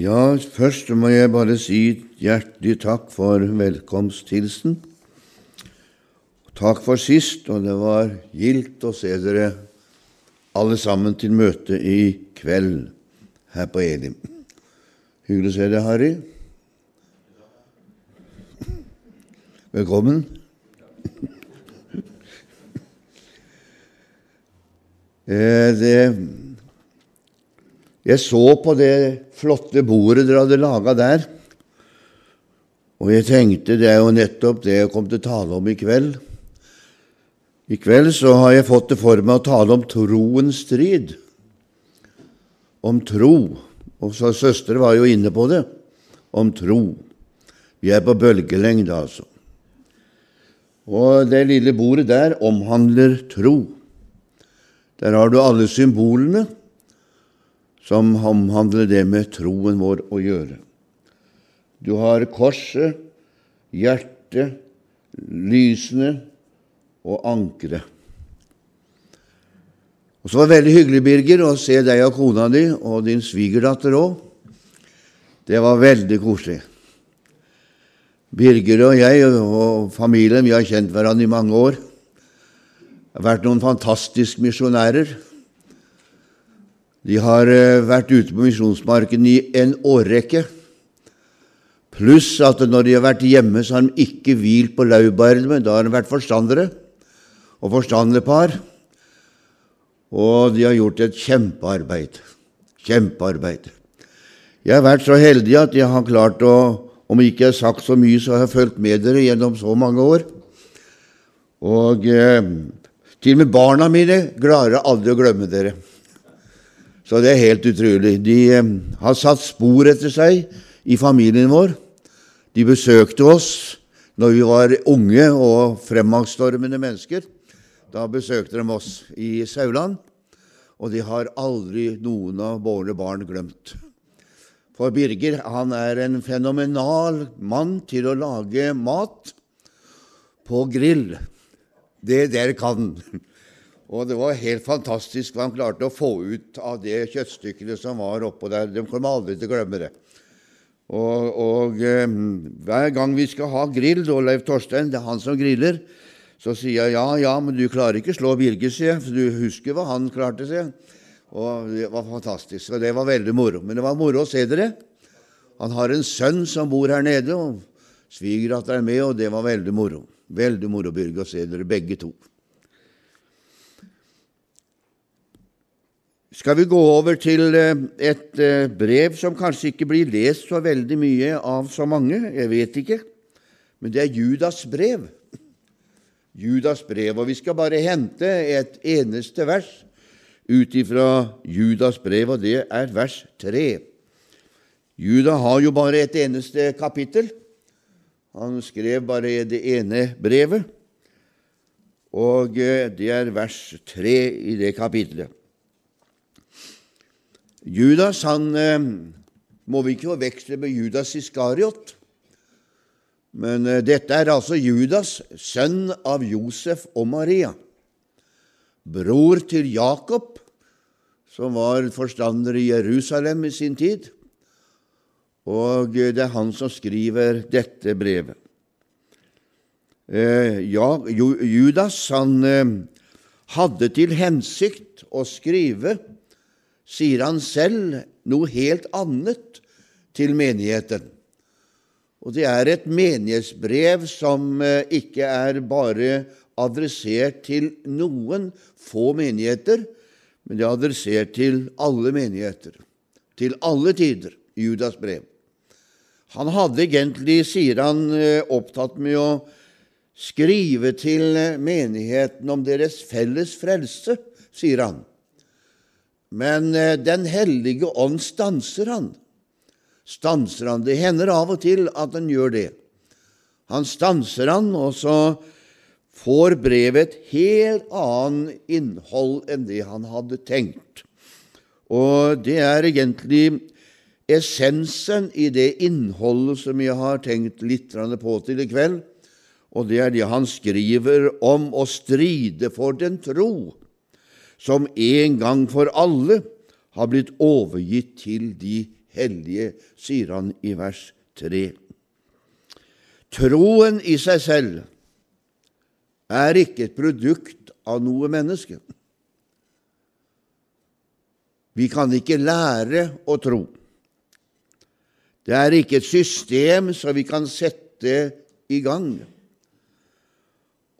Ja, først må jeg bare si hjertelig takk for velkomsthilsen. Takk for sist, og det var gildt å se dere alle sammen til møte i kveld her på Elim. Hyggelig å se deg, Harry. Velkommen. Eh, det jeg så på det flotte bordet dere hadde laga der, og jeg tenkte det er jo nettopp det jeg kom til å tale om i kveld. I kveld så har jeg fått det for meg å tale om troens strid. Om tro. Og så søstre var jo inne på det. Om tro. Vi er på bølgelengde, altså. Og det lille bordet der omhandler tro. Der har du alle symbolene som omhandler det med troen vår å gjøre. Du har korset, hjertet, lysene og ankeret. Og så var det veldig hyggelig, Birger, å se deg og kona di og din svigerdatter òg. Det var veldig koselig. Birger og jeg og familien vi har kjent hverandre i mange år. Det har vært noen fantastiske misjonærer. De har eh, vært ute på misjonsmarken i en årrekke. Pluss at når de har vært hjemme, så har de ikke hvilt på laurbærene. Da har de vært forstandere og forstanderpar. Og de har gjort et kjempearbeid. Kjempearbeid. Jeg har vært så heldig at jeg har klart å Om jeg ikke har sagt så mye, så har jeg fulgt med dere gjennom så mange år. Og eh, til og med barna mine klarer aldri å glemme dere. Så det er helt utrolig. De eh, har satt spor etter seg i familien vår. De besøkte oss når vi var unge og fremadstormende mennesker. Da besøkte de oss i Sauland, og de har aldri noen av våre barn glemt. For Birger han er en fenomenal mann til å lage mat på grill. Det der kan han. Og det var helt fantastisk hva han klarte å få ut av det kjøttstykkene som var oppå der. De kommer aldri til å glemme det. Og, og eh, hver gang vi skal ha grill, da, Leif Torstein, det er han som griller, så sier jeg ja, ja, men du klarer ikke slå Birger, sier jeg, for du husker hva han klarte, sier jeg. Og det var fantastisk. Og det var veldig moro. Men det var moro å se dere. Han har en sønn som bor her nede, og svigerdatter er med, og det var veldig moro. Veldig moro, Birger, å se dere begge to. Skal vi gå over til eh, et eh, brev som kanskje ikke blir lest så veldig mye av så mange. Jeg vet ikke. Men det er Judas brev. Judas brev. Og vi skal bare hente et eneste vers ut ifra Judas brev, og det er vers 3. Juda har jo bare et eneste kapittel. Han skrev bare det ene brevet, og eh, det er vers 3 i det kapittelet. Judas han eh, må vi ikke forveksle med Judas Iskariot. Men eh, dette er altså Judas, sønn av Josef og Maria, bror til Jakob, som var forstander i Jerusalem i sin tid. Og det er han som skriver dette brevet. Eh, ja, Judas han hadde til hensikt å skrive sier han selv noe helt annet til menigheten. Og det er et menighetsbrev som eh, ikke er bare adressert til noen få menigheter, men det er adressert til alle menigheter, til alle tider, Judas brev. Han hadde egentlig, sier han, eh, opptatt med å skrive til menigheten om deres felles frelse, sier han. Men eh, Den hellige ånd stanser han. Stanser han. Det hender av og til at han gjør det. Han stanser han, og så får brevet et helt annet innhold enn det han hadde tenkt. Og det er egentlig essensen i det innholdet som jeg har tenkt litt på til i kveld, og det er det han skriver om å stride for den tro som en gang for alle har blitt overgitt til de hellige, sier han i vers 3. Troen i seg selv er ikke et produkt av noe menneske. Vi kan ikke lære å tro. Det er ikke et system som vi kan sette i gang.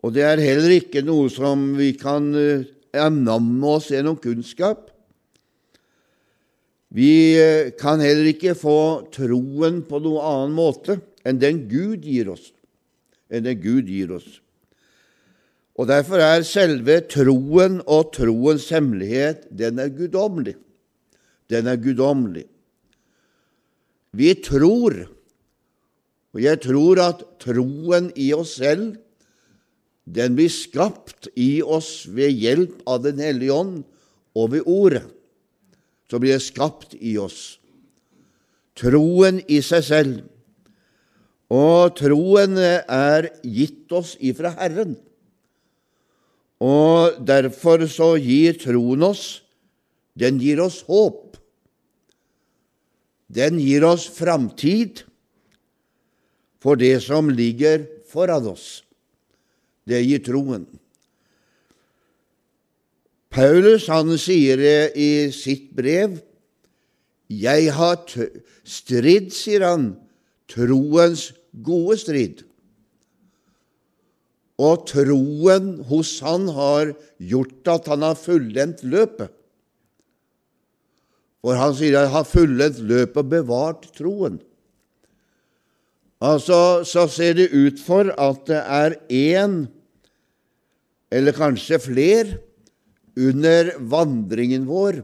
Og det er heller ikke noe som vi kan annamme eh, oss gjennom kunnskap. Vi eh, kan heller ikke få troen på noen annen måte enn den Gud gir oss. Enn den Gud gir oss. Og Derfor er selve troen og troens hemmelighet den er guddommelig. Den er guddommelig. Vi tror, og jeg tror at troen i oss selv den blir skapt i oss ved hjelp av Den hellige ånd og ved Ordet. Så blir det skapt i oss. Troen i seg selv. Og troen er gitt oss ifra Herren. Og derfor så gir troen oss Den gir oss håp. Den gir oss framtid for det som ligger foran oss. Det gir troen. Paulus han sier det i sitt brev. Jeg har stridd, sier han, troens gode strid. Og troen hos han har gjort at han har fullendt løpet. For han sier jeg har fullendt løpet og bevart troen. Altså, så ser det ut for at det er én, eller kanskje fler, under vandringen vår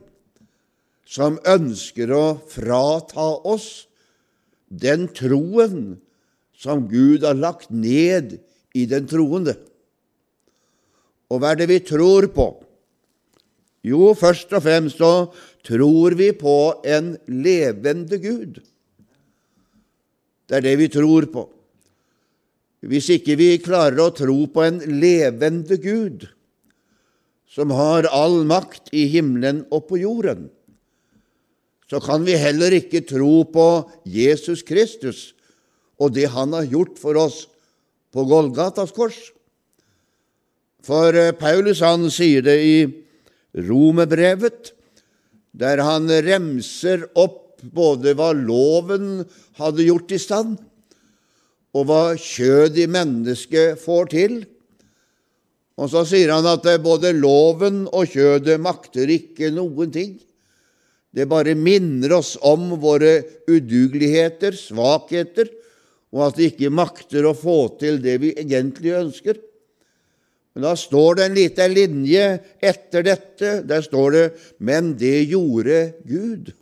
som ønsker å frata oss den troen som Gud har lagt ned i den troende. Og hva er det vi tror på? Jo, først og fremst så tror vi på en levende Gud. Det er det vi tror på. Hvis ikke vi klarer å tro på en levende Gud, som har all makt i himmelen og på jorden, så kan vi heller ikke tro på Jesus Kristus og det han har gjort for oss på Golgatas kors. For eh, Paulus han sier det i Romerbrevet, der han remser opp både hva loven hadde gjort i stand, og hva kjød i mennesket får til. Og så sier han at både loven og kjødet makter ikke noen ting. Det bare minner oss om våre udugeligheter, svakheter, og at vi ikke makter å få til det vi egentlig ønsker. Men da står det en liten linje etter dette. Der står det 'Men det gjorde Gud'.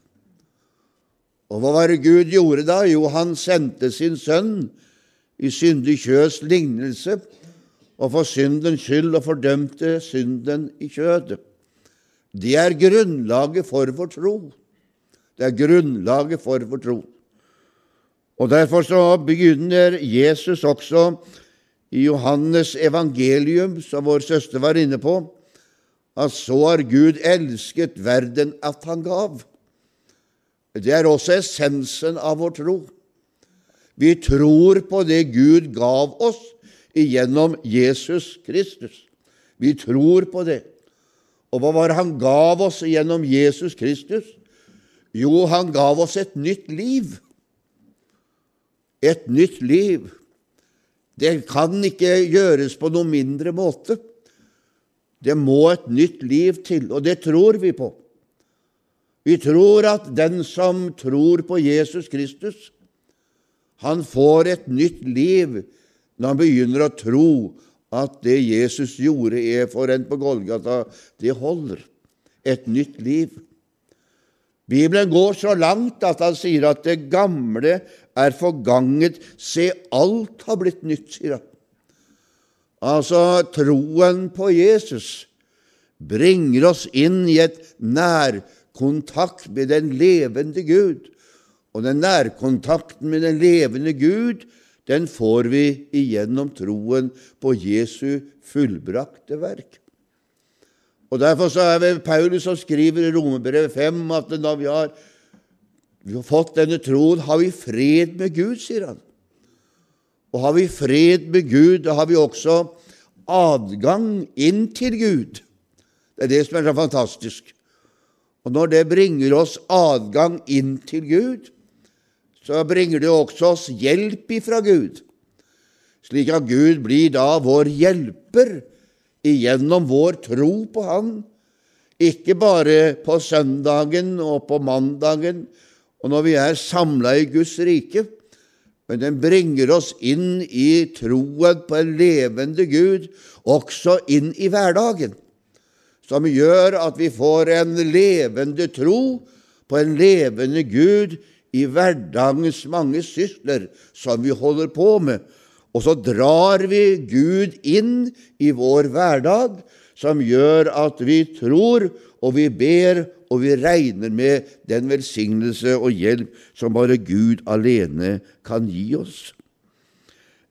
Og hva var det Gud gjorde da? Jo, han sendte sin sønn i syndig kjøs lignelse og for syndens skyld og fordømte synden i kjødet. Det er grunnlaget for vår tro. Det er grunnlaget for vår tro. Og Derfor så begynner Jesus også i Johannes evangelium, som vår søster var inne på, at så har Gud elsket verden at han gav. Det er også essensen av vår tro. Vi tror på det Gud gav oss gjennom Jesus Kristus. Vi tror på det. Og hva var det han gav oss gjennom Jesus Kristus? Jo, han gav oss et nytt liv et nytt liv. Det kan ikke gjøres på noen mindre måte. Det må et nytt liv til, og det tror vi på. Vi tror at den som tror på Jesus Kristus, han får et nytt liv når han begynner å tro at det Jesus gjorde er for en på Golgata, det holder. Et nytt liv. Bibelen går så langt at han sier at det gamle er forganget, se, alt har blitt nytt, sier han. Altså, troen på Jesus bringer oss inn i et nærkontakt med den levende Gud. Og den nærkontakten med den levende Gud, den får vi igjennom troen på Jesu fullbrakte verk. Og Derfor så er det Paulus som skriver i Romerbrevet 5 at når vi har vi har fått denne troen, har vi fred med Gud, sier han. Og har vi fred med Gud, da har vi også adgang inn til Gud. Det er det som er så fantastisk. Og når det bringer oss adgang inn til Gud, så bringer det også oss hjelp ifra Gud, slik at Gud blir da vår hjelper igjennom vår tro på Han, ikke bare på søndagen og på mandagen og når vi er samla i Guds rike, men den bringer oss inn i troen på en levende Gud, også inn i hverdagen, som gjør at vi får en levende tro på en levende Gud i hverdagens mange sysler som vi holder på med. Og så drar vi Gud inn i vår hverdag, som gjør at vi tror, og vi ber, og vi regner med den velsignelse og hjelp som bare Gud alene kan gi oss.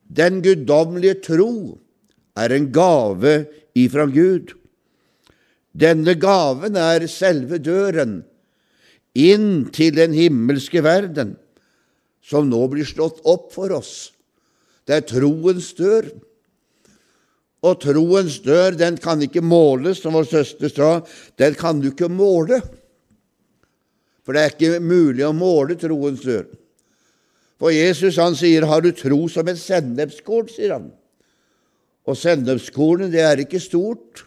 Den guddommelige tro er en gave ifra Gud. Denne gaven er selve døren inn til den himmelske verden, som nå blir slått opp for oss. Det er troens dør. Og troens dør, den kan ikke måles, som vår søster sa. Den kan du ikke måle. For det er ikke mulig å måle troens dør. For Jesus han sier, 'Har du tro som et sennepskorn', sier han. Og sennepskornet, det er ikke stort.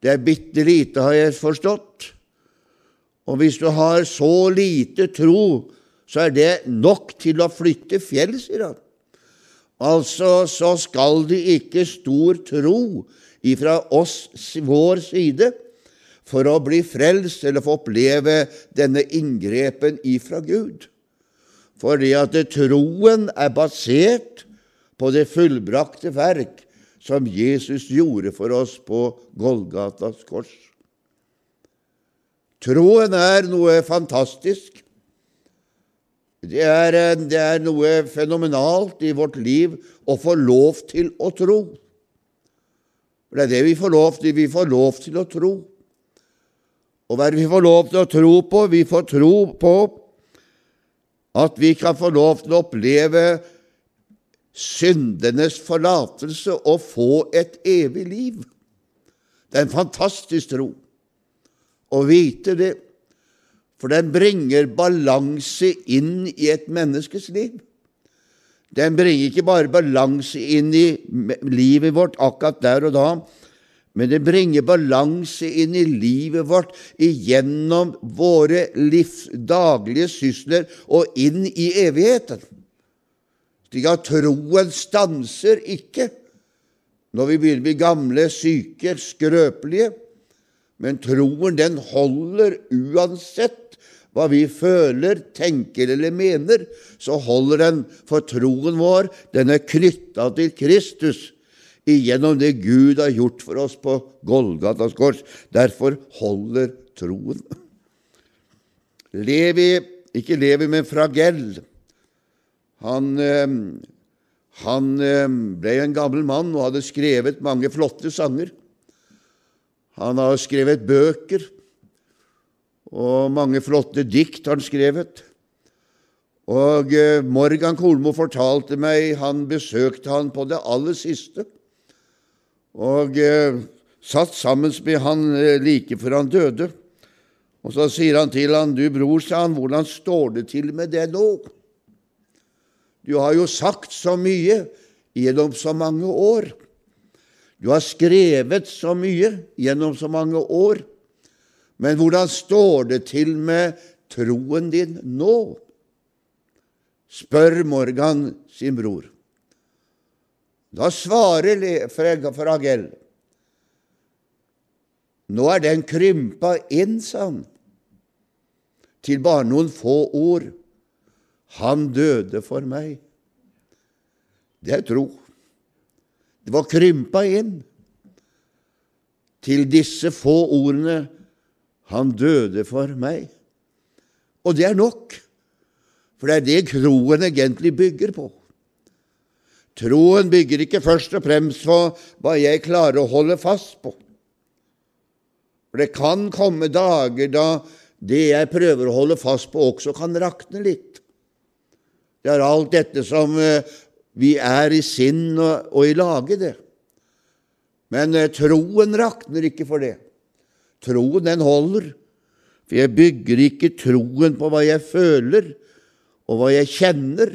Det er bitte lite, har jeg forstått. Og hvis du har så lite tro, så er det nok til å flytte fjell, sier han. Altså så skal det ikke stor tro ifra oss, vår side, for å bli frelst eller få oppleve denne inngrepen ifra Gud. Fordi at troen er basert på det fullbrakte verk som Jesus gjorde for oss på Golgatas kors. Troen er noe fantastisk. Det er, eh, det er, noe fenomenalt i vårt liv å få lov til å tro. Det er det vi får lov til. Vi får lov til å tro. Og hva er det vi får lov til å tro på? Vi får tro på at vi kan få lov til å oppleve syndenes forlatelse og få et evig liv. Det er en fantastisk tro å vite det for den bringer balanse inn i et menneskes liv. Den bringer ikke bare balanse inn i livet vårt akkurat der og da, men den bringer balanse inn i livet vårt igjennom våre livs daglige sysler og inn i evigheten. At troen stanser ikke når vi begynner å bli gamle, syke, skrøpelige, men troen den holder uansett hva vi føler, tenker eller mener, så holder den, for troen vår den er knytta til Kristus igjennom det Gud har gjort for oss på Golgatas kors. Derfor holder troen. Levi, ikke Levi, men Fragell. Han, eh, han eh, ble en gammel mann og hadde skrevet mange flotte sanger. Han har skrevet bøker og mange flotte dikt har han skrevet. Og eh, Morgan Kolmo fortalte meg han besøkte han på det aller siste, og eh, satt sammen med han eh, like før han døde. Og så sier han til han, 'Du bror', sa han, 'hvordan står det til med det nå?' Du har jo sagt så mye gjennom så mange år. Du har skrevet så mye gjennom så mange år. Men hvordan står det til med troen din nå? spør Morgan sin bror. Da svarer Fragell. Nå er den krympa inn, sa han, til bare noen få ord. Han døde for meg. Det er tro. Det var krympa inn til disse få ordene han døde for meg. Og det er nok, for det er det troen egentlig bygger på. Troen bygger ikke først og fremst på hva jeg klarer å holde fast på. For det kan komme dager da det jeg prøver å holde fast på, også kan rakne litt. Det er alt dette som eh, vi er i sinn og, og i lage, det. Men eh, troen rakner ikke for det. Troen, den holder. For jeg bygger ikke troen på hva jeg føler og hva jeg kjenner,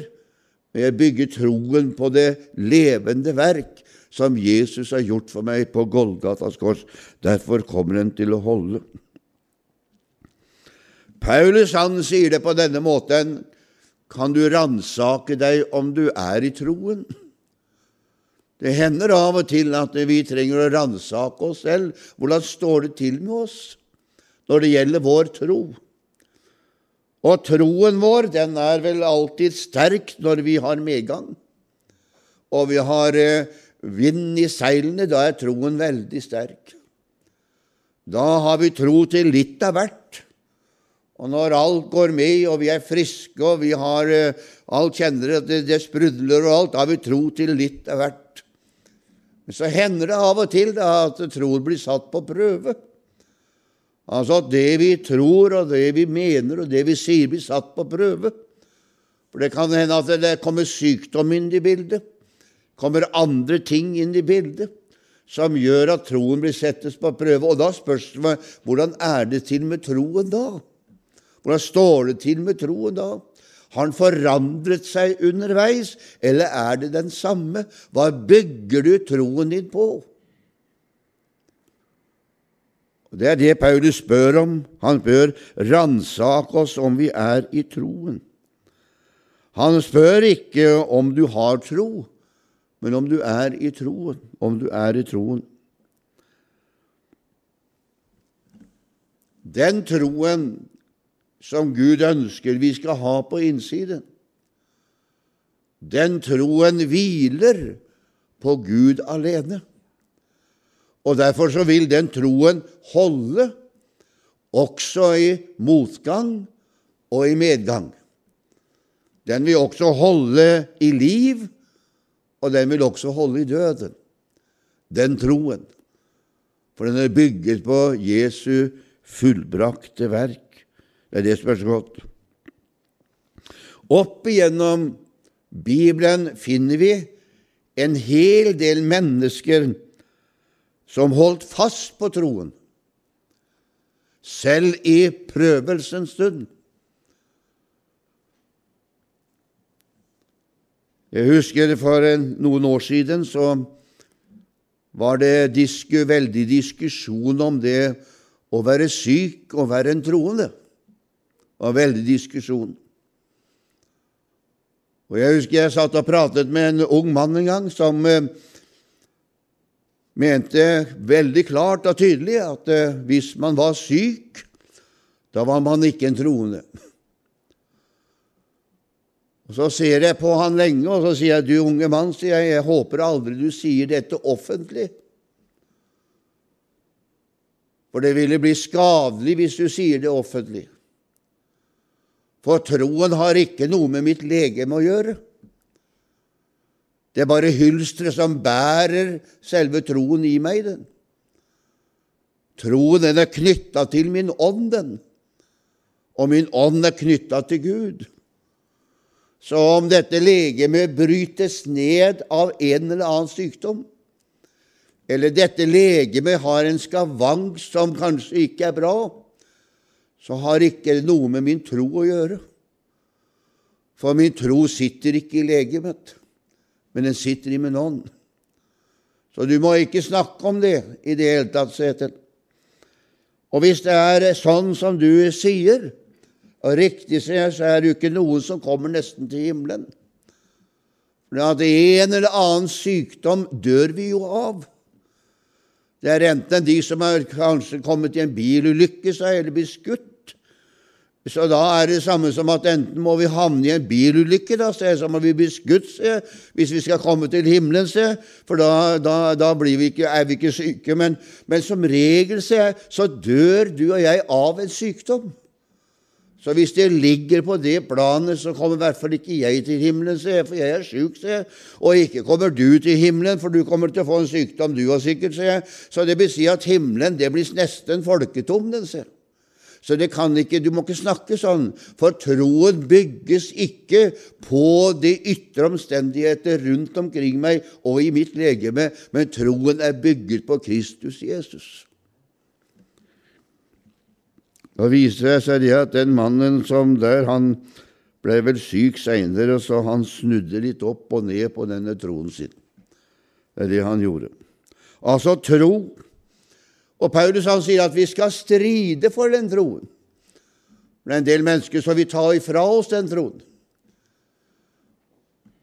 men jeg bygger troen på det levende verk som Jesus har gjort for meg på Golgatas kors. Derfor kommer den til å holde. Paulus han sier det på denne måten kan du ransake deg om du er i troen. Det hender av og til at vi trenger å ransake oss selv. Hvordan står det til med oss når det gjelder vår tro? Og troen vår den er vel alltid sterk når vi har medgang. Og vi har eh, vind i seilene, da er troen veldig sterk. Da har vi tro til litt av hvert. Og når alt går med, og vi er friske, og vi har uh, alt kjenner at det, det, sprudler og alt, da har vi tro til litt av hvert. Men så hender det av og til da, at troen blir satt på prøve. Altså at det vi tror, og det vi mener, og det vi sier, blir satt på prøve. For det kan hende at det kommer sykdom inn i bildet, kommer andre ting inn i bildet, som gjør at troen blir settes på prøve. Og da spørs det hvordan er det til med troen da? Hvordan står det til med troen da? Har den forandret seg underveis, eller er det den samme? Hva bygger du troen din på? Det er det Paulus spør om. Han bør ransake oss om vi er i troen. Han spør ikke om du har tro, men om du er i troen. Om du er i troen. Den troen som Gud ønsker vi skal ha på innsiden. Den troen hviler på Gud alene. Og Derfor så vil den troen holde også i motgang og i medgang. Den vil også holde i liv, og den vil også holde i døden. Den troen. For den er bygget på Jesu fullbrakte verk. Det er det som er så godt. Opp igjennom Bibelen finner vi en hel del mennesker som holdt fast på troen, selv i prøvelsens stund. Jeg husker for noen år siden så var det disku, veldig diskusjon om det å være syk og være en troende var veldig diskusjon. Og Jeg husker jeg satt og pratet med en ung mann en gang som eh, mente veldig klart og tydelig at eh, hvis man var syk, da var man ikke en troende. Og Så ser jeg på han lenge, og så sier jeg, 'Du unge mann, sier jeg, jeg håper aldri du sier dette offentlig.' For det ville bli skadelig hvis du sier det offentlig. For troen har ikke noe med mitt legeme å gjøre. Det er bare hylsteret som bærer selve troen i meg, den. Troen den er knytta til min ånd, den. Og min ånd er knytta til Gud. Så om dette legemet brytes ned av en eller annen sykdom, eller dette legemet har en skavank som kanskje ikke er bra, så har ikke noe med min tro å gjøre. For min tro sitter ikke i legemet, men den sitter i min ånd. Så du må ikke snakke om det i det hele tatt, Setel. Og hvis det er sånn som du sier, og riktig sier, så er det jo ikke noen som kommer nesten til himmelen. For at en eller annen sykdom dør vi jo av. Det er enten de som har kanskje kommet i en bilulykke seg, eller blitt skutt, så da er det samme som at enten må vi havne i en bilulykke, da, se, så må vi bli skutt se, hvis vi skal komme til himmelen, se, for da, da, da vi ikke, er vi ikke syke. Men, men som regel se, så dør du og jeg av en sykdom. Så hvis det ligger på det planet, så kommer i hvert fall ikke jeg til himmelen, se, for jeg er sjuk, se. Og ikke kommer du til himmelen, for du kommer til å få en sykdom, du òg sikkert, se. Så det vil si at himmelen det blir nesten folketom, den, se. Så det kan ikke, du må ikke snakke sånn, for troen bygges ikke på de ytre omstendigheter rundt omkring meg og i mitt legeme, men troen er bygget på Kristus Jesus. Da viser det seg det at den mannen som der, han ble vel syk seinere, så han snudde litt opp og ned på denne troen sin. Det er det han gjorde. Altså tro og Paulus han sier at vi skal stride for den troen. Det er en del mennesker som vil ta ifra oss den troen.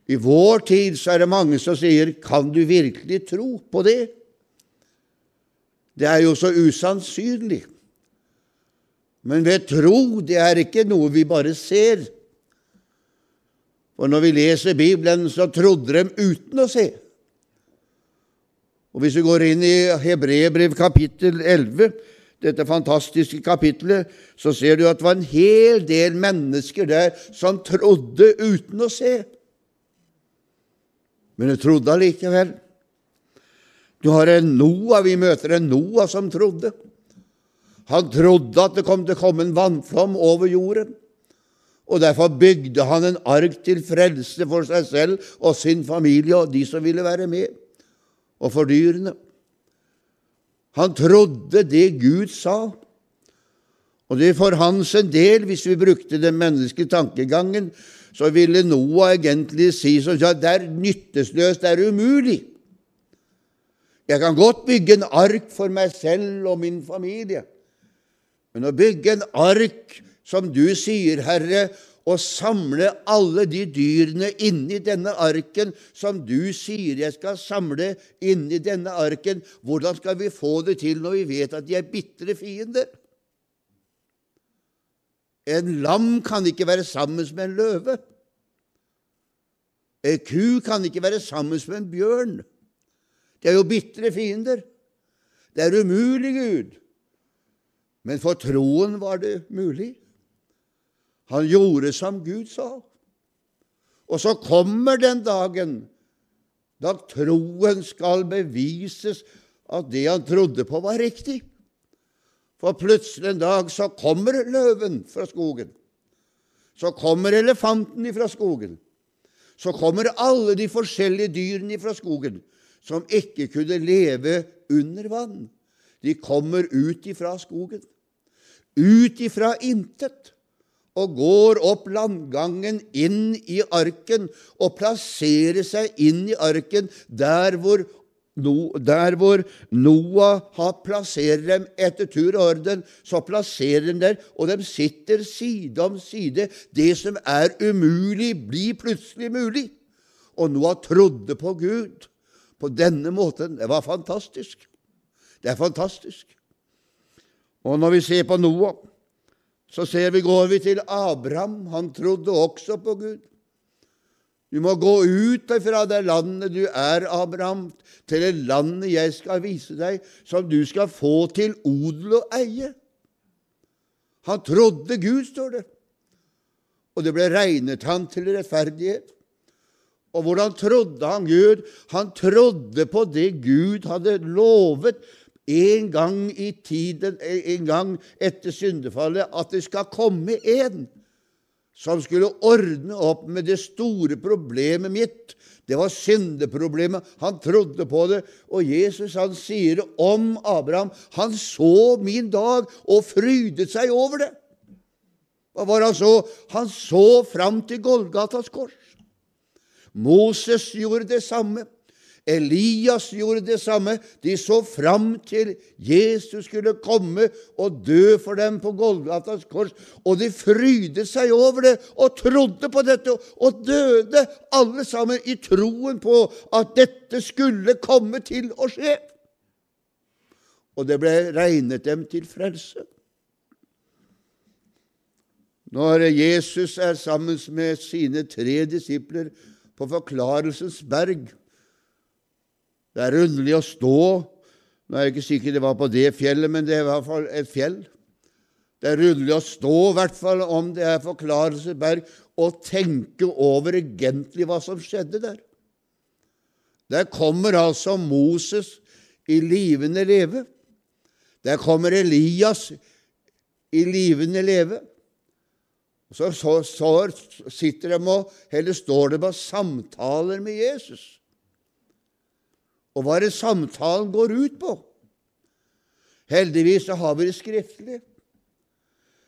I vår tid så er det mange som sier 'Kan du virkelig tro på det?' Det er jo så usannsynlig. Men ved tro, det er ikke noe vi bare ser. For når vi leser Bibelen, så trodde de uten å se. Og Hvis vi går inn i Hebrebrev kapittel 11, dette fantastiske kapittelet, så ser du at det var en hel del mennesker der som trodde uten å se. Men de trodde allikevel. Du har en Noah, vi møter en Noah som trodde. Han trodde at det kom til å komme en vannflom over jorden. Og Derfor bygde han en ark til frelse for seg selv og sin familie og de som ville være med og for dyrene. Han trodde det Gud sa. Og det for hans en del, hvis vi brukte den menneskelige tankegangen, så ville Noah egentlig si som sa det er nyttesløst, det er umulig. Jeg kan godt bygge en ark for meg selv og min familie, men å bygge en ark, som du sier, Herre, og samle alle de dyrene inni denne arken som du sier jeg skal samle inni denne arken. Hvordan skal vi få det til når vi vet at de er bitre fiender? En lam kan ikke være sammen med en løve. En ku kan ikke være sammen med en bjørn. De er jo bitre fiender. Det er umulig, Gud. Men for troen var det mulig. Han gjorde som Gud sa. Og så kommer den dagen da troen skal bevises at det han trodde på, var riktig. For plutselig en dag så kommer løven fra skogen. Så kommer elefanten fra skogen. Så kommer alle de forskjellige dyrene fra skogen som ikke kunne leve under vann. De kommer ut ifra skogen. Ut ifra intet og går opp landgangen inn i arken og plasserer seg inn i arken der hvor, der hvor Noah har plasserer dem etter tur og orden, så plasserer de der, og de sitter side om side. Det som er umulig, blir plutselig mulig. Og Noah trodde på Gud på denne måten. Det var fantastisk. Det er fantastisk. Og når vi ser på Noah så ser vi, går vi til Abraham. Han trodde også på Gud. Du må gå ut fra det landet du er, Abraham, til det landet jeg skal vise deg, som du skal få til odel og eie. Han trodde Gud, står det, og det ble regnet han til rettferdighet. Og hvordan trodde han Gud? Han trodde på det Gud hadde lovet en gang i tiden, en gang etter syndefallet, at det skal komme en som skulle ordne opp med det store problemet mitt. Det var syndeproblemet. Han trodde på det. Og Jesus han sier om Abraham han så min dag og frydet seg over det. Hva var han så? Han så fram til Golgatas kors. Moses gjorde det samme. Elias gjorde det samme. De så fram til Jesus skulle komme og dø for dem på Golgatas kors, og de frydet seg over det og trodde på dette, og døde alle sammen i troen på at dette skulle komme til å skje. Og det ble regnet dem til frelse. Når Jesus er sammen med sine tre disipler på Forklarelsens berg, det er underlig å stå Nå er jeg ikke sikker det var på det fjellet, men det er i hvert fall et fjell. Det er underlig å stå, i hvert fall om det er Forklarelsesberg, og tenke over egentlig hva som skjedde der. Der kommer altså Moses i livende leve. Der kommer Elias i livende leve. Så, så, så sitter de og, eller står de bare samtaler med Jesus. Og hva er det samtalen går ut på? Heldigvis så har vi det skriftlig.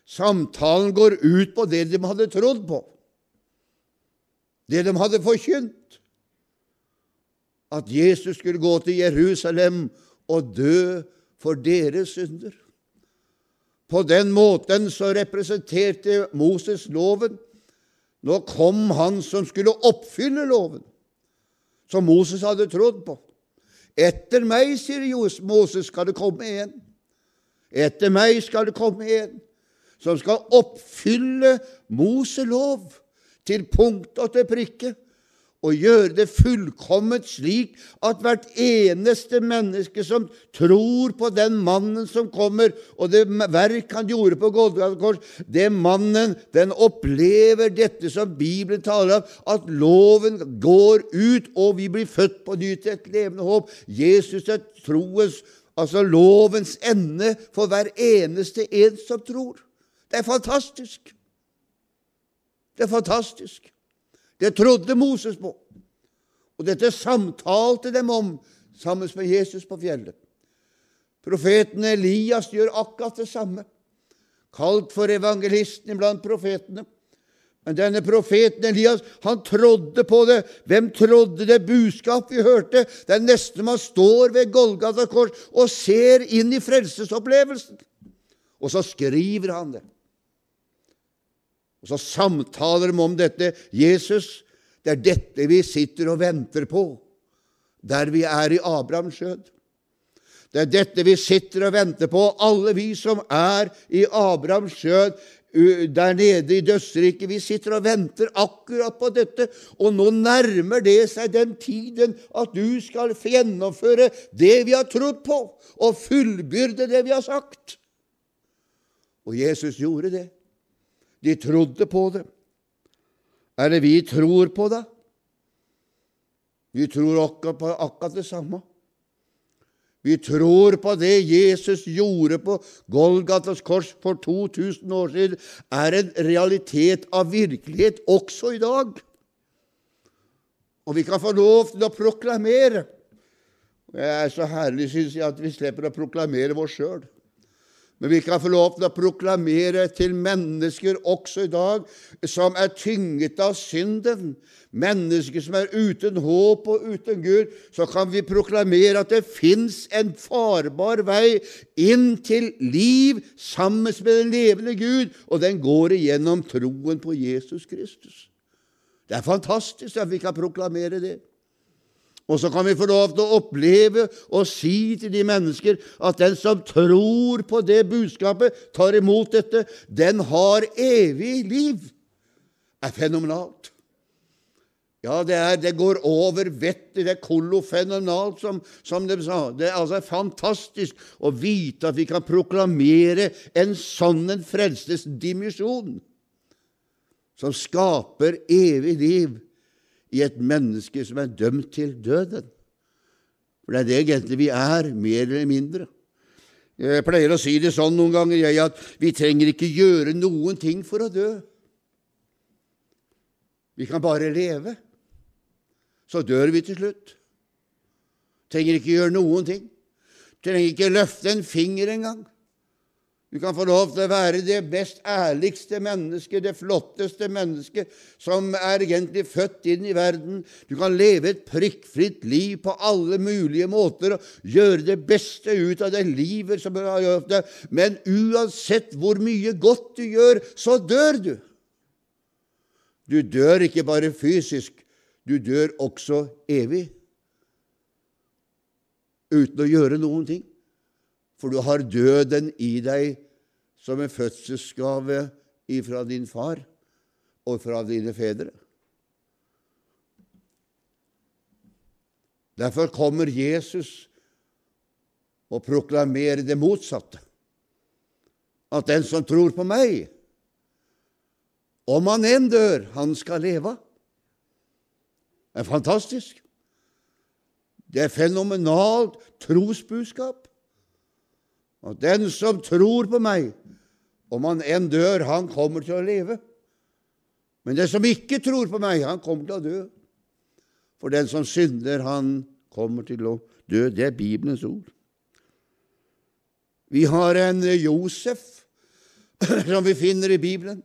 Samtalen går ut på det de hadde trodd på, det de hadde forkynt. At Jesus skulle gå til Jerusalem og dø for deres synder. På den måten så representerte Moses loven. Nå kom han som skulle oppfylle loven, som Moses hadde trodd på. Etter meg, sier Moses, skal det komme en. Etter meg skal det komme en som skal oppfylle Moselov til punkt og til prikke og gjøre det fullkomment slik at hvert eneste menneske som tror på den mannen som kommer, og det verk han gjorde på Golgata kors, den mannen, den opplever dette som Bibelen taler om, at loven går ut, og vi blir født på ny til et levende håp. Jesus er troens, altså lovens ende for hver eneste en som tror. Det er fantastisk. Det er fantastisk. Det trodde Moses på. Og dette samtalte dem om sammen med Jesus på fjellet. Profeten Elias gjør akkurat det samme, kalt for evangelisten blant profetene. Men denne profeten Elias, han trodde på det. Hvem trodde det budskap vi hørte? Det er nesten man står ved Golgata kors og ser inn i frelsesopplevelsen. Og så skriver han det. Og så samtaler de om dette. Jesus, det er dette vi sitter og venter på der vi er i Abrahams skjød. Det er dette vi sitter og venter på, alle vi som er i Abrahams skjød der nede i dødsriket. Vi sitter og venter akkurat på dette, og nå nærmer det seg den tiden at du skal gjennomføre det vi har trodd på, og fullbyrde det vi har sagt. Og Jesus gjorde det. De trodde på det. Er det vi tror på, da? Vi tror akkurat på akkurat det samme. Vi tror på det Jesus gjorde på Golgatas kors for 2000 år siden, er en realitet av virkelighet også i dag. Og vi kan få lov til å proklamere. Det er så herlig, syns jeg, at vi slipper å proklamere oss sjøl. Men vi kan få lov til å proklamere til mennesker også i dag som er tynget av synden, mennesker som er uten håp og uten Gud, så kan vi proklamere at det fins en farbar vei inn til liv sammen med den levende Gud, og den går igjennom troen på Jesus Kristus. Det er fantastisk at vi kan proklamere det. Og så kan vi få lov til å oppleve og si til de mennesker at den som tror på det budskapet, tar imot dette, den har evig liv. Det er fenomenalt. Ja, det, er, det går over vettet. Det er kolofenomenalt, som, som de sa. Det er altså fantastisk å vite at vi kan proklamere en sånn en frelsesdimensjon som skaper evig liv i et menneske som er dømt til døden. For det er det egentlig vi er, mer eller mindre. Jeg pleier å si det sånn noen ganger jeg, at vi trenger ikke gjøre noen ting for å dø. Vi kan bare leve. Så dør vi til slutt. Trenger ikke gjøre noen ting. Trenger ikke løfte en finger engang. Du kan få lov til å være det best ærligste mennesket, det flotteste mennesket som er egentlig født inn i verden. Du kan leve et prikkfritt liv på alle mulige måter og gjøre det beste ut av det livet som du har gjort det. Men uansett hvor mye godt du gjør, så dør du. Du dør ikke bare fysisk, du dør også evig. Uten å gjøre noen ting. For du har døden i deg som en fødselsgave ifra din far og fra dine fedre. Derfor kommer Jesus og proklamerer det motsatte. At den som tror på meg, om han enn dør, han skal leve. Det er fantastisk. Det er fenomenalt trosbudskap. Og den som tror på meg, Om han enn dør, han kommer til å leve. Men den som ikke tror på meg, han kommer til å dø. For den som synder, han kommer til å dø. Det er Bibelens ord. Vi har en Josef som vi finner i Bibelen,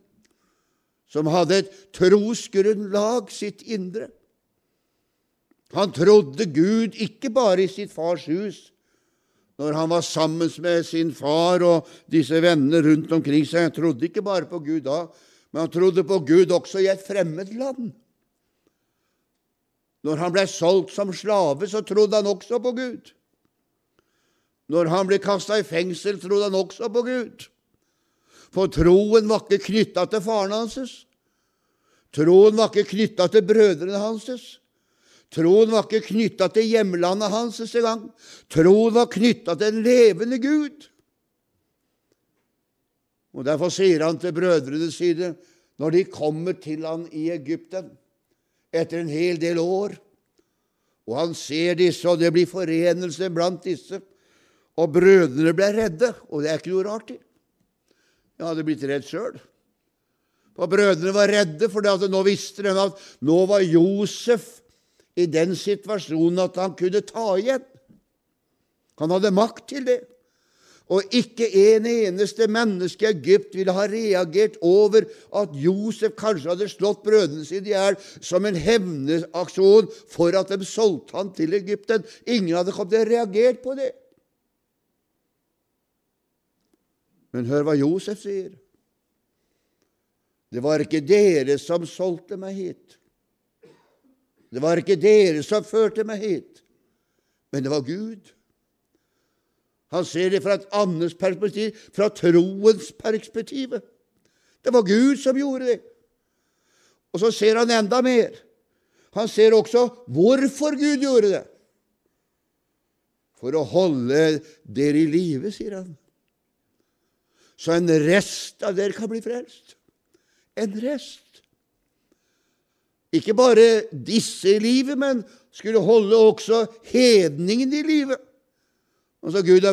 som hadde et trosgrunnlag sitt indre. Han trodde Gud ikke bare i sitt fars hus, når han var sammen med sin far og disse vennene rundt omkring seg. Han trodde ikke bare på Gud da, men han trodde på Gud også i et fremmed land. Når han ble solgt som slave, så trodde han også på Gud. Når han ble kasta i fengsel, trodde han også på Gud. For troen var ikke knytta til faren hans. Troen var ikke knytta til brødrene hans. Troen var ikke knytta til hjemlandet hans engang. Troen var knytta til en levende Gud. Og Derfor sier han til brødrene sine, når de kommer til han i Egypten etter en hel del år, og han ser disse, og det blir forenelse blant disse, og brødrene ble redde, og det er ikke noe rart i. Jeg hadde blitt redd sjøl. For brødrene var redde, for nå visste de at nå var Josef i den situasjonen at han kunne ta igjen. Han hadde makt til det. Og ikke en eneste menneske i Egypt ville ha reagert over at Josef kanskje hadde slått brødrene sine i hjel som en hevneaksjon for at de solgte han til Egypten. Ingen hadde kommet til å reagere på det. Men hør hva Josef sier. Det var ikke dere som solgte meg hit. Det var ikke dere som førte meg hit, men det var Gud. Han ser det fra et annet perspektiv, fra troens perspektiv. Det var Gud som gjorde det. Og så ser han enda mer. Han ser også hvorfor Gud gjorde det. For å holde dere i live, sier han. Så en rest av dere kan bli frelst. En rest. Ikke bare disse i livet, men skulle holde også hedningene i livet. Altså Gud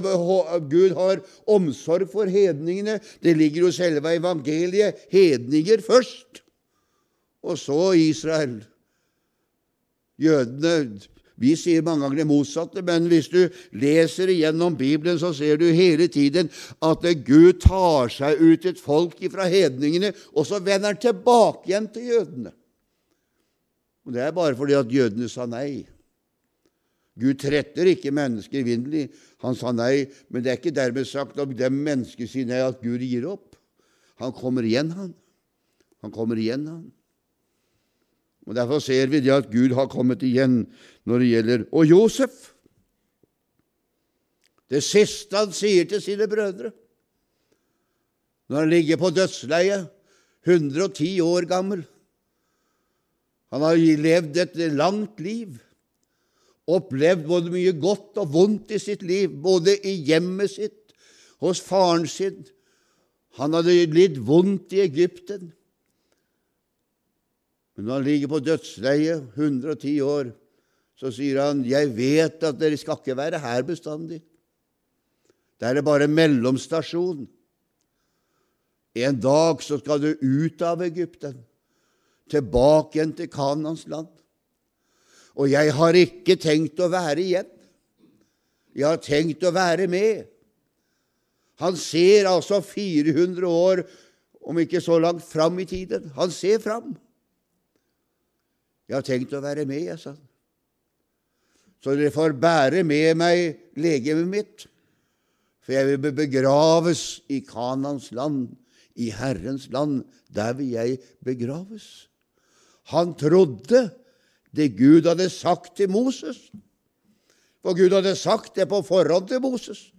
Gud har omsorg for hedningene. Det ligger jo selve evangeliet. Hedninger først, og så Israel. Jødene Vi sier mange ganger det motsatte, men hvis du leser igjennom Bibelen, så ser du hele tiden at Gud tar seg ut et folk fra hedningene, og så vender tilbake igjen til jødene. Og Det er bare fordi at jødene sa nei. Gud tretter ikke mennesker evinnelig. Han sa nei, men det er ikke dermed sagt om dem mennesker sier nei, at Gud gir opp. Han kommer igjen, han. Han kommer igjen, han. Og Derfor ser vi det at Gud har kommet igjen når det gjelder Og Josef Det siste han sier til sine brødre når han ligger på dødsleiet, 110 år gammel han har levd et langt liv, opplevd både mye godt og vondt i sitt liv, både i hjemmet sitt, hos faren sin. Han hadde litt vondt i Egypten. Men når han ligger på dødsleiet, 110 år, så sier han, 'Jeg vet at dere skal ikke være her bestandig.' Det er bare en mellomstasjon. En dag så skal du ut av Egypten tilbake igjen til Kanans land. Og jeg har ikke tenkt å være igjen. Jeg har tenkt å være med. Han ser altså 400 år, om ikke så langt fram i tiden. Han ser fram. Jeg har tenkt å være med, jeg sa. Så dere får bære med meg legemet mitt, for jeg vil begraves i Kanans land, i Herrens land. Der vil jeg begraves. Han trodde det Gud hadde sagt til Moses. For Gud hadde sagt det på forhånd til Moses,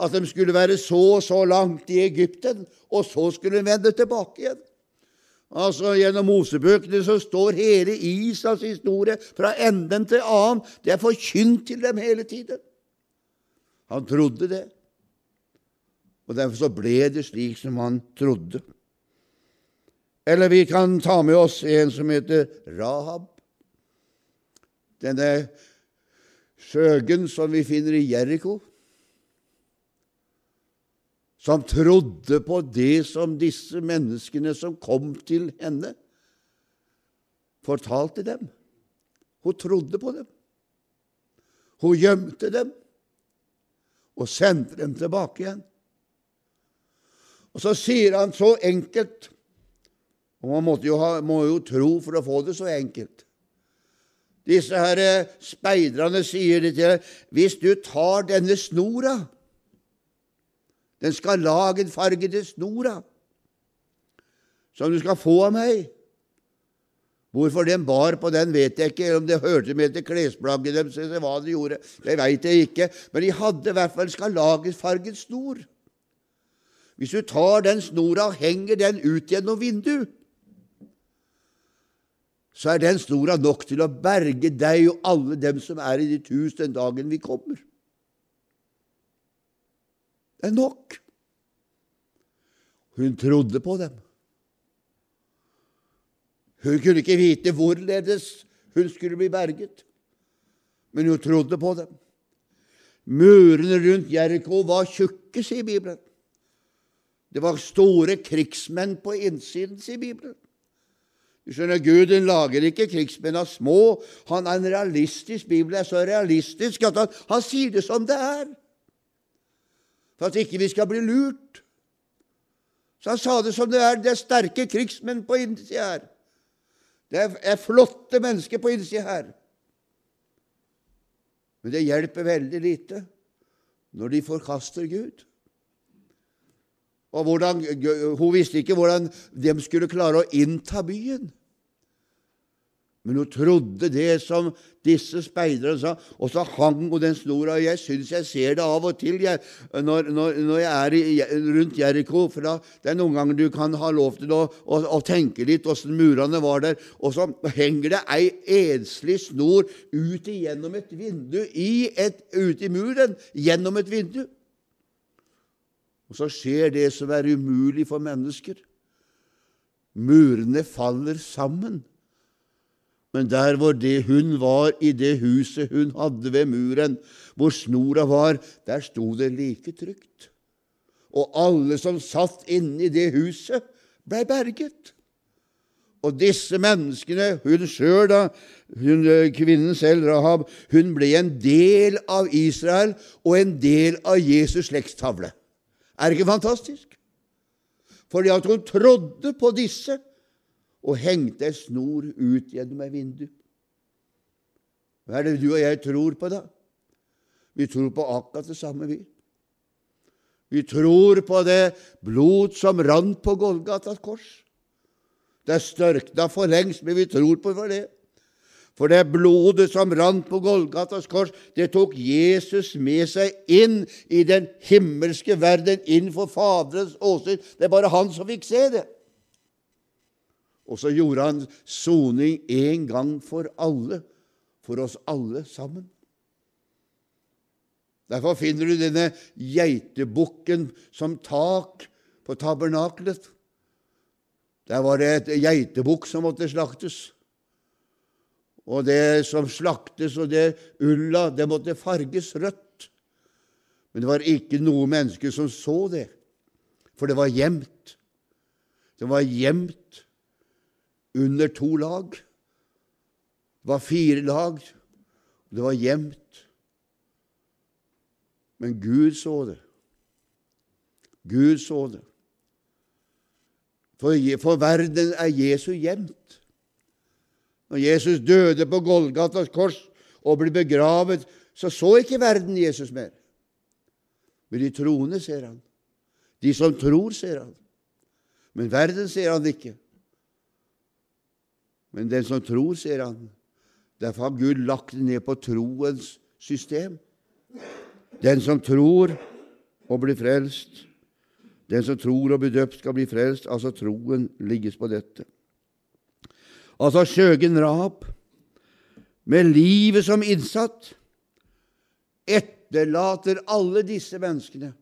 at de skulle være så og så langt i Egypten, og så skulle de vende tilbake igjen. Altså Gjennom Mosebøkene så står hele Israels historie fra enden til annen. Det er forkynt til dem hele tiden. Han trodde det. Og Derfor så ble det slik som han trodde. Eller vi kan ta med oss en som heter Rahab. Denne skjøgen som vi finner i Jeriko, som trodde på det som disse menneskene som kom til henne, fortalte dem. Hun trodde på dem. Hun gjemte dem og sendte dem tilbake igjen. Og så sier han så enkelt Og man jo ha, må jo tro for å få det så enkelt. Disse her eh, speiderne sier det til deg hvis du tar denne snora Den skal lage en farge til snora som du skal få av meg. Hvorfor de bar på den, vet jeg ikke. Om det hørte med til klesplagget deres, eller hva de gjorde, det veit jeg ikke. Men de hadde i hvert fall skarlagenfarget snor. Hvis du tar den snora og henger den ut gjennom vinduet, så er den snora nok til å berge deg og alle dem som er i ditt hus den dagen vi kommer. Det er nok. Hun trodde på dem. Hun kunne ikke vite hvorledes hun skulle bli berget, men hun trodde på dem. Murene rundt Jeriko var tjukke, sier Bibelen. Det var store krigsmenn på innsiden, sier Bibelen. Du skjønner, Gud lager ikke krigsmenn av små. Han er en realistisk Bibelen er så realistisk at han, han sier det som det er, for at ikke vi skal bli lurt. Så han sa det som det er. Det er sterke krigsmenn på innsida her. Det er flotte mennesker på innsida her. Men det hjelper veldig lite når de forkaster Gud. Og hvordan, Hun visste ikke hvordan de skulle klare å innta byen. Men hun trodde det som disse speiderne sa, og så hang hun den snora. og Jeg syns jeg ser det av og til jeg, når, når, når, jeg er rundt Jeriko. For da, det er noen ganger du kan ha lov til å, å, å tenke litt åssen murene var der. Og så henger det ei enslig snor ut igjennom et vindu, i et, ut i muren, gjennom et vindu. Og så skjer det som er umulig for mennesker. Murene faller sammen. Men der hvor det hun var, i det huset hun hadde ved muren, hvor snora var, der sto det like trygt. Og alle som satt inne i det huset, blei berget. Og disse menneskene, hun sjøl, da, hun, kvinnen selv, Rahab, hun ble en del av Israel og en del av Jesus' slektstavle. Er det ikke fantastisk? Fordi at hun trodde på disse og hengte ei snor ut gjennom ei vindu. Hva er det du og jeg tror på, da? Vi tror på akkurat det samme, vi. Vi tror på det blod som rant på Golgatas kors. Det er størkna for lengst, men vi tror på det. For det blodet som rant på Golgatas kors, det tok Jesus med seg inn i den himmelske verden, inn for Faderens åsyn. Det er bare han som fikk se det. Og så gjorde han soning en gang for alle, for oss alle sammen. Derfor finner du denne geitebukken som tak på tabernaklet. Der var det et geitebukk som måtte slaktes. Og det som slaktes, og det ulla, det måtte farges rødt. Men det var ikke noe menneske som så det, for det var gjemt. Det var gjemt under to lag. Det var fire lag. og Det var gjemt. Men Gud så det. Gud så det. For, for verden er Jesu gjemt. Når Jesus døde på Golgatas kors og ble begravet, så så ikke verden Jesus mer. Men de troende ser han. De som tror, ser han. Men verden ser han ikke. Men den som tror, ser han. Derfor har Gud lagt det ned på troens system. Den som tror og blir frelst, den som tror og blir døpt, skal bli frelst. Altså troen ligges på dette altså Sjøgen Rahab, med livet som innsatt, etterlater alle disse menneskene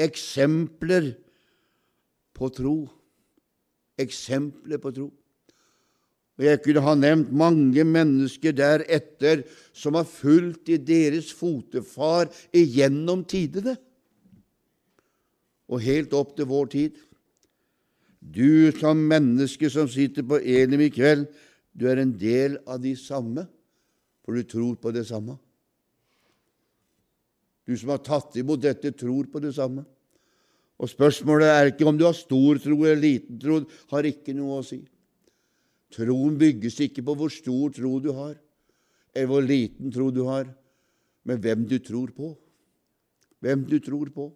eksempler på tro. Eksempler på tro. Og Jeg kunne ha nevnt mange mennesker deretter som har fulgt i deres fotefar igjennom tidene. og helt opp til vår tid. Du som menneske som sitter på Elim i kveld, du er en del av de samme, for du tror på det samme. Du som har tatt imot dette, tror på det samme. Og spørsmålet er ikke om du har stor tro eller liten tro, har ikke noe å si. Troen bygges ikke på hvor stor tro du har, eller hvor liten tro du har, men hvem du tror på. Hvem du tror på.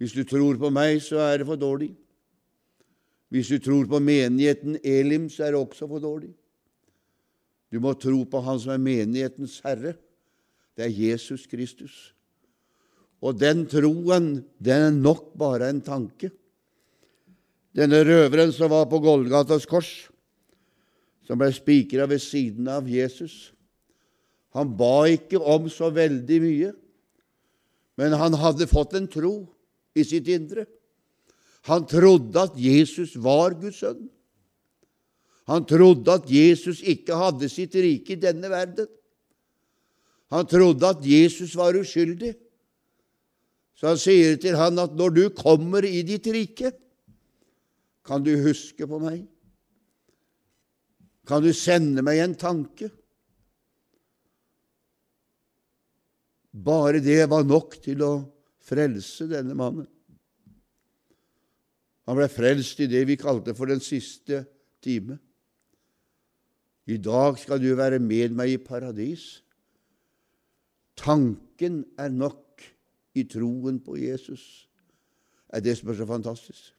Hvis du tror på meg, så er det for dårlig. Hvis du tror på menigheten Elim, så er det også for dårlig. Du må tro på Han som er menighetens herre. Det er Jesus Kristus. Og den troen, den er nok bare en tanke. Denne røveren som var på Golgatas kors, som ble spikra ved siden av Jesus, han ba ikke om så veldig mye, men han hadde fått en tro i sitt indre. Han trodde at Jesus var Guds sønn. Han trodde at Jesus ikke hadde sitt rike i denne verden. Han trodde at Jesus var uskyldig. Så han sier til han at når du kommer i ditt rike, kan du huske på meg? Kan du sende meg en tanke? Bare det var nok til å frelse denne mannen. Han ble frelst i det vi kalte for den siste time. I dag skal du være med meg i paradis. Tanken er nok i troen på Jesus. Er det som er så fantastisk.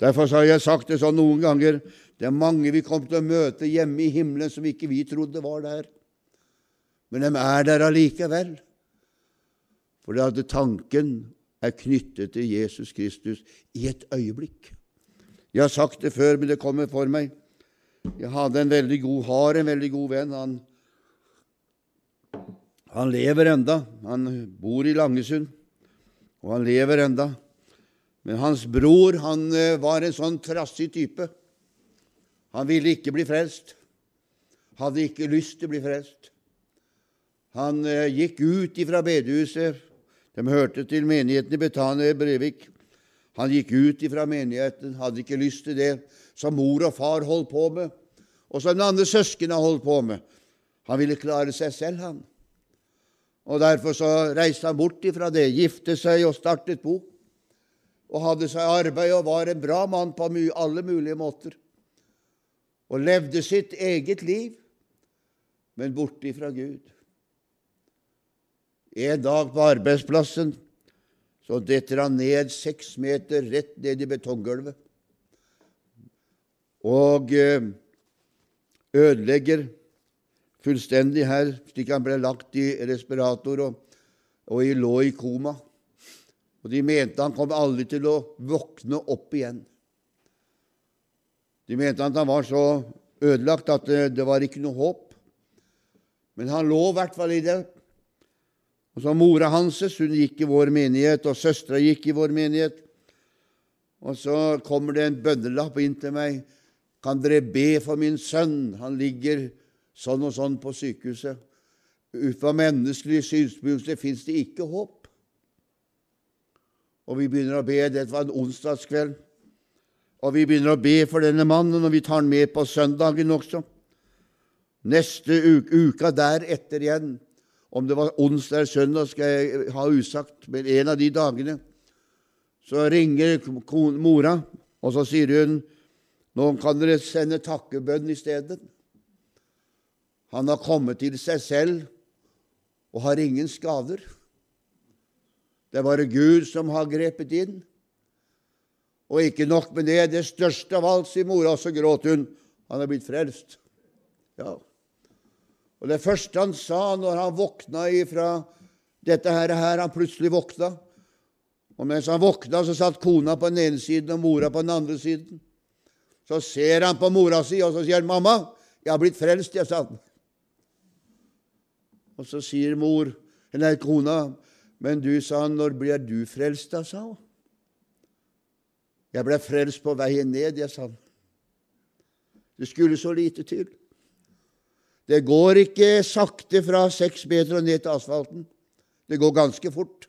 Derfor har jeg sagt det sånn noen ganger. Det er mange vi kom til å møte hjemme i himmelen som ikke vi trodde var der. Men de er der allikevel. Fordi at tanken er knyttet til Jesus Kristus i et øyeblikk. Jeg har sagt det før, men det kommer for meg. Jeg hadde en veldig god, har en veldig god venn. Han, han lever enda. Han bor i Langesund, og han lever enda. Men hans bror han eh, var en sånn trassig type. Han ville ikke bli frelst. Hadde ikke lyst til å bli frelst. Han eh, gikk ut ifra bedehuset de hørte til menigheten i Betania i Brevik. Han gikk ut ifra menigheten, hadde ikke lyst til det som mor og far holdt på med, og som de andre søsknene holdt på med. Han ville klare seg selv, han. Og Derfor så reiste han bort ifra det, gifte seg og startet bo. Og hadde seg arbeid og var en bra mann på alle mulige måter. Og levde sitt eget liv, men borte ifra Gud. En dag på arbeidsplassen så detter han ned seks meter rett ned i betonggulvet og eh, ødelegger fullstendig her, slik han ble lagt i respirator og, og i, lå i koma. Og De mente han kom aldri til å våkne opp igjen. De mente at han var så ødelagt at det, det var ikke noe håp. Men han lå i hvert fall i det og så Mora hans hun gikk i vår menighet, og søstera gikk i vår menighet. Og så kommer det en bønnelapp inn til meg. Kan dere be for min sønn? Han ligger sånn og sånn på sykehuset. Ut fra menneskelige synspunkter fins det ikke håp. Og vi begynner å be. Det var en onsdagskveld. Og vi begynner å be for denne mannen, og vi tar han med på søndagen også. Neste uke, uka deretter igjen om det var onsdag eller søndag, skal jeg ha usagt, men en av de dagene så ringer mora, og så sier hun nå kan dere sende takkebønn i stedet. Han har kommet til seg selv og har ingen skader. Det er bare Gud som har grepet inn. Og ikke nok med det, det største av alt, sier mora, og så gråt hun. Han er blitt frelst. Ja, og Det første han sa når han våkna ifra dette her, her Han plutselig våkna. Og mens han våkna, så satt kona på den ene siden og mora på den andre siden. Så ser han på mora si, og så sier han, 'Mamma, jeg har blitt frelst', jeg, sa han. Og så sier mor, eller kona, 'Men du, sa han, når blir du frelst, da', sa hun. 'Jeg ble frelst på veien ned', jeg, sa han. Det skulle så lite til. Det går ikke sakte fra seks meter og ned til asfalten. Det går ganske fort.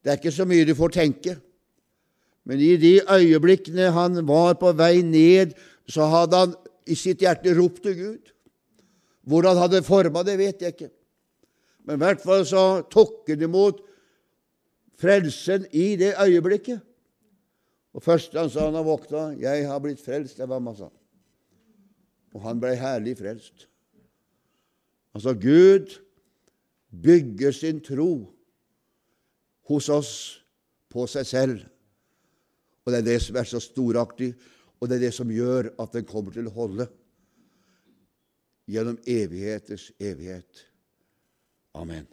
Det er ikke så mye du får tenke. Men i de øyeblikkene han var på vei ned, så hadde han i sitt hjerte ropt til Gud. Hvordan han hadde forma det, vet jeg ikke. Men i hvert fall så tok han imot frelsen i det øyeblikket. Og først han sa han han våkna, 'Jeg har blitt frelst', det var massa. Og han ble herlig frelst. Altså, Gud bygger sin tro hos oss på seg selv. Og det er det som er så storaktig, og det er det som gjør at den kommer til å holde gjennom evigheters evighet. Amen.